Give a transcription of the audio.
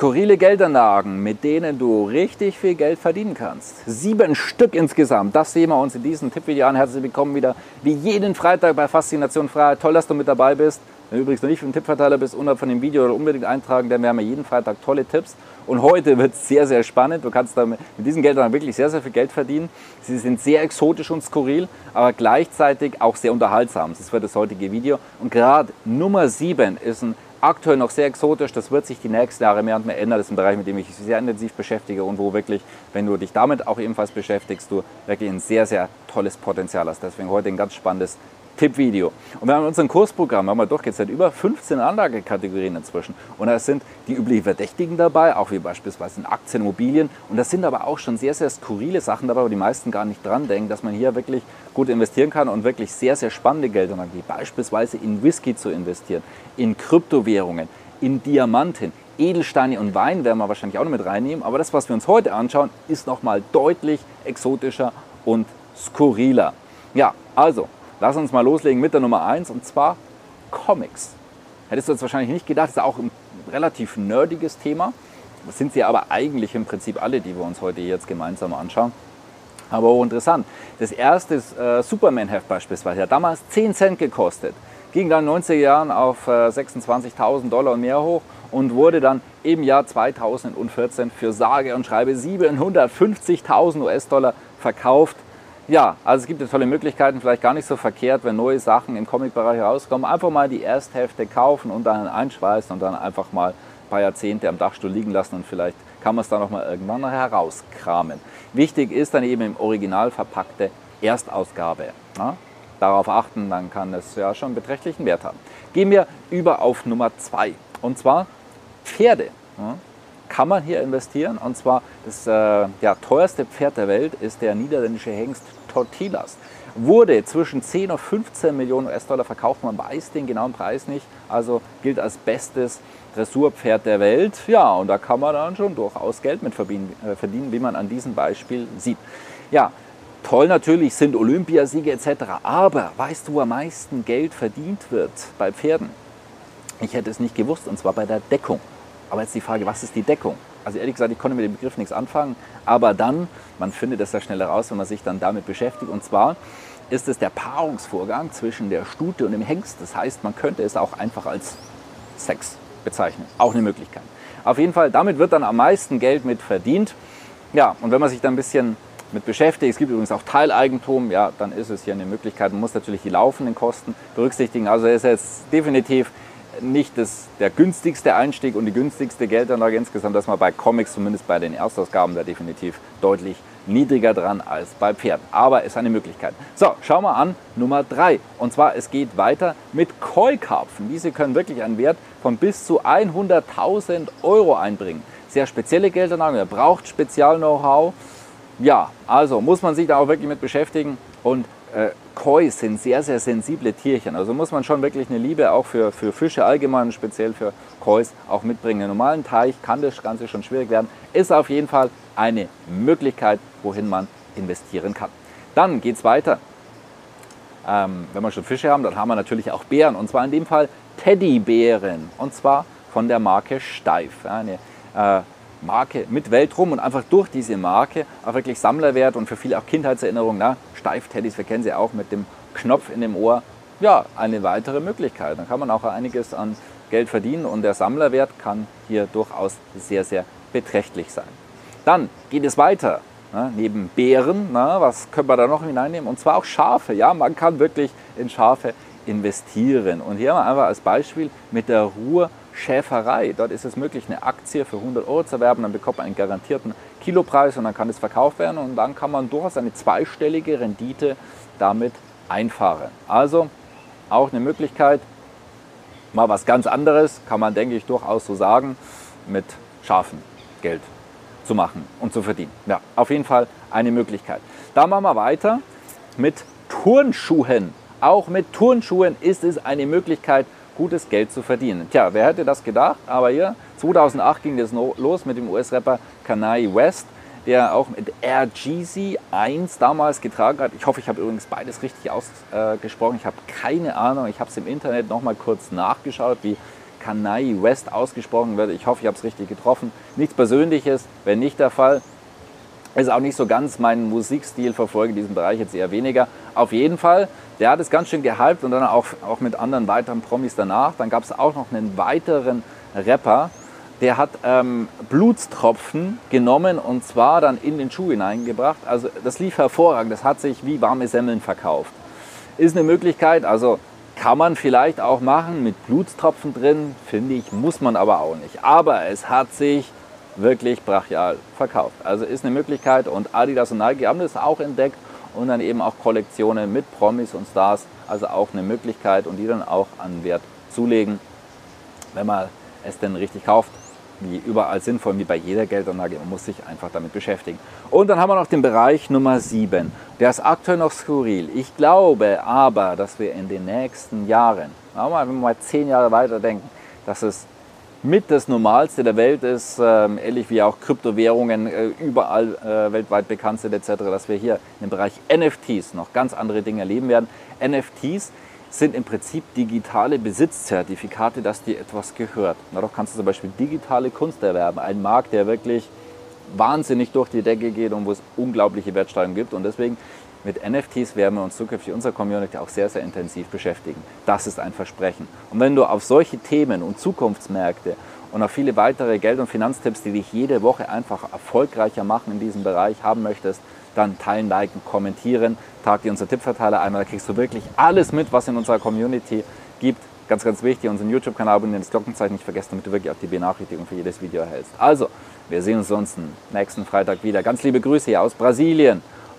Skurrile Geldanlagen, mit denen du richtig viel Geld verdienen kannst. Sieben Stück insgesamt. Das sehen wir uns in diesem Tippvideo an. Herzlich willkommen wieder wie jeden Freitag bei Faszination Freiheit. Toll, dass du mit dabei bist. Wenn du übrigens noch nicht für den Tippverteiler bist, unterhalb von dem Video unbedingt eintragen, denn wir haben ja jeden Freitag tolle Tipps. Und heute wird es sehr, sehr spannend. Du kannst damit, mit diesen Geldern wirklich sehr, sehr viel Geld verdienen. Sie sind sehr exotisch und skurril, aber gleichzeitig auch sehr unterhaltsam. Das wird das heutige Video. Und gerade Nummer 7 ist ein aktuell noch sehr exotisch. Das wird sich die nächsten Jahre mehr und mehr ändern. Das ist ein Bereich, mit dem ich mich sehr intensiv beschäftige und wo wirklich, wenn du dich damit auch ebenfalls beschäftigst, du wirklich ein sehr, sehr tolles Potenzial hast. Deswegen heute ein ganz spannendes Tippvideo. Und wir haben unser Kursprogramm haben wir durchgezählt, über 15 Anlagekategorien inzwischen. Und da sind die üblichen Verdächtigen dabei, auch wie beispielsweise in Aktien, Immobilien. Und das sind aber auch schon sehr, sehr skurrile Sachen dabei, wo die meisten gar nicht dran denken, dass man hier wirklich gut investieren kann und wirklich sehr, sehr spannende Gelder wie beispielsweise in Whisky zu investieren, in Kryptowährungen, in Diamanten, Edelsteine und Wein werden wir wahrscheinlich auch noch mit reinnehmen. Aber das, was wir uns heute anschauen, ist nochmal deutlich exotischer und skurriler. Ja, also Lass uns mal loslegen mit der Nummer 1 und zwar Comics. Hättest du jetzt wahrscheinlich nicht gedacht, das ist auch ein relativ nerdiges Thema. Das sind sie aber eigentlich im Prinzip alle, die wir uns heute jetzt gemeinsam anschauen. Aber auch interessant. Das erste ist äh, Superman-Heft beispielsweise. Hat damals 10 Cent gekostet. Ging dann in den 90er Jahren auf äh, 26.000 Dollar und mehr hoch und wurde dann im Jahr 2014 für sage und schreibe 750.000 US-Dollar verkauft ja, also es gibt tolle Möglichkeiten, vielleicht gar nicht so verkehrt, wenn neue Sachen im Comic-Bereich rauskommen. Einfach mal die Ersthälfte kaufen und dann einschweißen und dann einfach mal ein paar Jahrzehnte am Dachstuhl liegen lassen und vielleicht kann man es dann noch mal irgendwann noch herauskramen. Wichtig ist dann eben im Original verpackte Erstausgabe. Ja? Darauf achten, dann kann es ja schon beträchtlichen Wert haben. Gehen wir über auf Nummer zwei und zwar Pferde. Ja? Kann man hier investieren. Und zwar das äh, ja, teuerste Pferd der Welt ist der niederländische Hengst Tortillas. Wurde zwischen 10 und 15 Millionen US-Dollar verkauft. Man weiß den genauen Preis nicht. Also gilt als bestes Dressurpferd der Welt. Ja, und da kann man dann schon durchaus Geld mit verdienen, äh, verdienen wie man an diesem Beispiel sieht. Ja, toll natürlich sind Olympiasiege etc. Aber weißt du, wo am meisten Geld verdient wird bei Pferden? Ich hätte es nicht gewusst, und zwar bei der Deckung. Aber jetzt die Frage, was ist die Deckung? Also ehrlich gesagt, ich konnte mit dem Begriff nichts anfangen, aber dann, man findet es ja schneller raus, wenn man sich dann damit beschäftigt. Und zwar ist es der Paarungsvorgang zwischen der Stute und dem Hengst. Das heißt, man könnte es auch einfach als Sex bezeichnen. Auch eine Möglichkeit. Auf jeden Fall, damit wird dann am meisten Geld mit verdient. Ja, und wenn man sich dann ein bisschen mit beschäftigt, es gibt übrigens auch Teileigentum, ja, dann ist es hier eine Möglichkeit. Man muss natürlich die laufenden Kosten berücksichtigen. Also es ist jetzt definitiv nicht das, der günstigste Einstieg und die günstigste Geldanlage insgesamt, dass man bei Comics, zumindest bei den Erstausgaben, da definitiv deutlich niedriger dran als bei Pferden. Aber ist eine Möglichkeit. So, schauen wir an Nummer 3. Und zwar, es geht weiter mit Koi-Karpfen. Diese können wirklich einen Wert von bis zu 100.000 Euro einbringen. Sehr spezielle Geldanlage, er braucht Spezial-Know-how. Ja, also muss man sich da auch wirklich mit beschäftigen. Und äh, Koi sind sehr, sehr sensible Tierchen. Also muss man schon wirklich eine Liebe auch für, für Fische allgemein, speziell für Kois auch mitbringen. Im normalen Teich kann das Ganze schon schwierig werden. Ist auf jeden Fall eine Möglichkeit, wohin man investieren kann. Dann geht es weiter. Ähm, wenn wir schon Fische haben, dann haben wir natürlich auch Bären. Und zwar in dem Fall Teddybären. Und zwar von der Marke Steif. Eine äh, Marke mit Weltrum und einfach durch diese Marke auch wirklich Sammlerwert und für viele auch Kindheitserinnerungen. Na, Steif-Teddys, wir kennen sie auch mit dem Knopf in dem Ohr. Ja, eine weitere Möglichkeit. Dann kann man auch einiges an Geld verdienen und der Sammlerwert kann hier durchaus sehr, sehr beträchtlich sein. Dann geht es weiter. Na, neben Bären, na, was können wir da noch hineinnehmen? Und zwar auch Schafe. Ja, man kann wirklich in Schafe investieren. Und hier haben wir einfach als Beispiel mit der Ruhr Schäferei. Dort ist es möglich, eine Aktie für 100 Euro zu erwerben. Dann bekommt man einen garantierten Kilopreis und dann kann es verkauft werden. Und dann kann man durchaus eine zweistellige Rendite damit einfahren. Also auch eine Möglichkeit, mal was ganz anderes, kann man, denke ich, durchaus so sagen, mit scharfen Geld zu machen und zu verdienen. Ja, auf jeden Fall eine Möglichkeit. Da machen wir weiter mit Turnschuhen. Auch mit Turnschuhen ist es eine Möglichkeit, gutes Geld zu verdienen. Tja, wer hätte das gedacht? Aber hier, 2008 ging das los mit dem US-Rapper Kanye West, der auch mit RGZ 1 damals getragen hat. Ich hoffe, ich habe übrigens beides richtig ausgesprochen. Ich habe keine Ahnung. Ich habe es im Internet nochmal kurz nachgeschaut, wie Kanye West ausgesprochen wird. Ich hoffe, ich habe es richtig getroffen. Nichts Persönliches, wenn nicht der Fall. Ist auch nicht so ganz mein Musikstil, verfolge diesen Bereich jetzt eher weniger. Auf jeden Fall, der hat es ganz schön gehypt und dann auch, auch mit anderen weiteren Promis danach. Dann gab es auch noch einen weiteren Rapper, der hat ähm, Blutstropfen genommen und zwar dann in den Schuh hineingebracht. Also das lief hervorragend, das hat sich wie warme Semmeln verkauft. Ist eine Möglichkeit, also kann man vielleicht auch machen mit Blutstropfen drin, finde ich, muss man aber auch nicht. Aber es hat sich wirklich brachial verkauft. Also ist eine Möglichkeit und Adidas und Nike haben das auch entdeckt und dann eben auch Kollektionen mit Promis und Stars, also auch eine Möglichkeit und die dann auch an Wert zulegen, wenn man es denn richtig kauft wie überall sinnvoll, wie bei jeder Geldanlage. Man muss sich einfach damit beschäftigen. Und dann haben wir noch den Bereich Nummer 7. Der ist aktuell noch skurril. Ich glaube aber, dass wir in den nächsten Jahren, wenn wir mal zehn Jahre weiter denken, dass es mit das Normalste der Welt ist, ähm, ähnlich wie auch Kryptowährungen äh, überall äh, weltweit bekannt sind etc., dass wir hier im Bereich NFTs noch ganz andere Dinge erleben werden. NFTs sind im Prinzip digitale Besitzzertifikate, dass dir etwas gehört. Dadurch kannst du zum Beispiel digitale Kunst erwerben. Ein Markt, der wirklich wahnsinnig durch die Decke geht und wo es unglaubliche Wertsteigerungen gibt. Und deswegen mit NFTs werden wir uns zukünftig unserer Community auch sehr, sehr intensiv beschäftigen. Das ist ein Versprechen. Und wenn du auf solche Themen und Zukunftsmärkte und auf viele weitere Geld- und Finanztipps, die dich jede Woche einfach erfolgreicher machen in diesem Bereich haben möchtest, dann teilen, liken, kommentieren. Tag dir unser Tippverteiler einmal, da kriegst du wirklich alles mit, was in unserer Community gibt. Ganz, ganz wichtig, unseren YouTube-Kanal abonnieren, das Glockenzeichen nicht vergessen, damit du wirklich auch die Benachrichtigung für jedes Video erhältst. Also, wir sehen uns sonst nächsten Freitag wieder. Ganz liebe Grüße hier aus Brasilien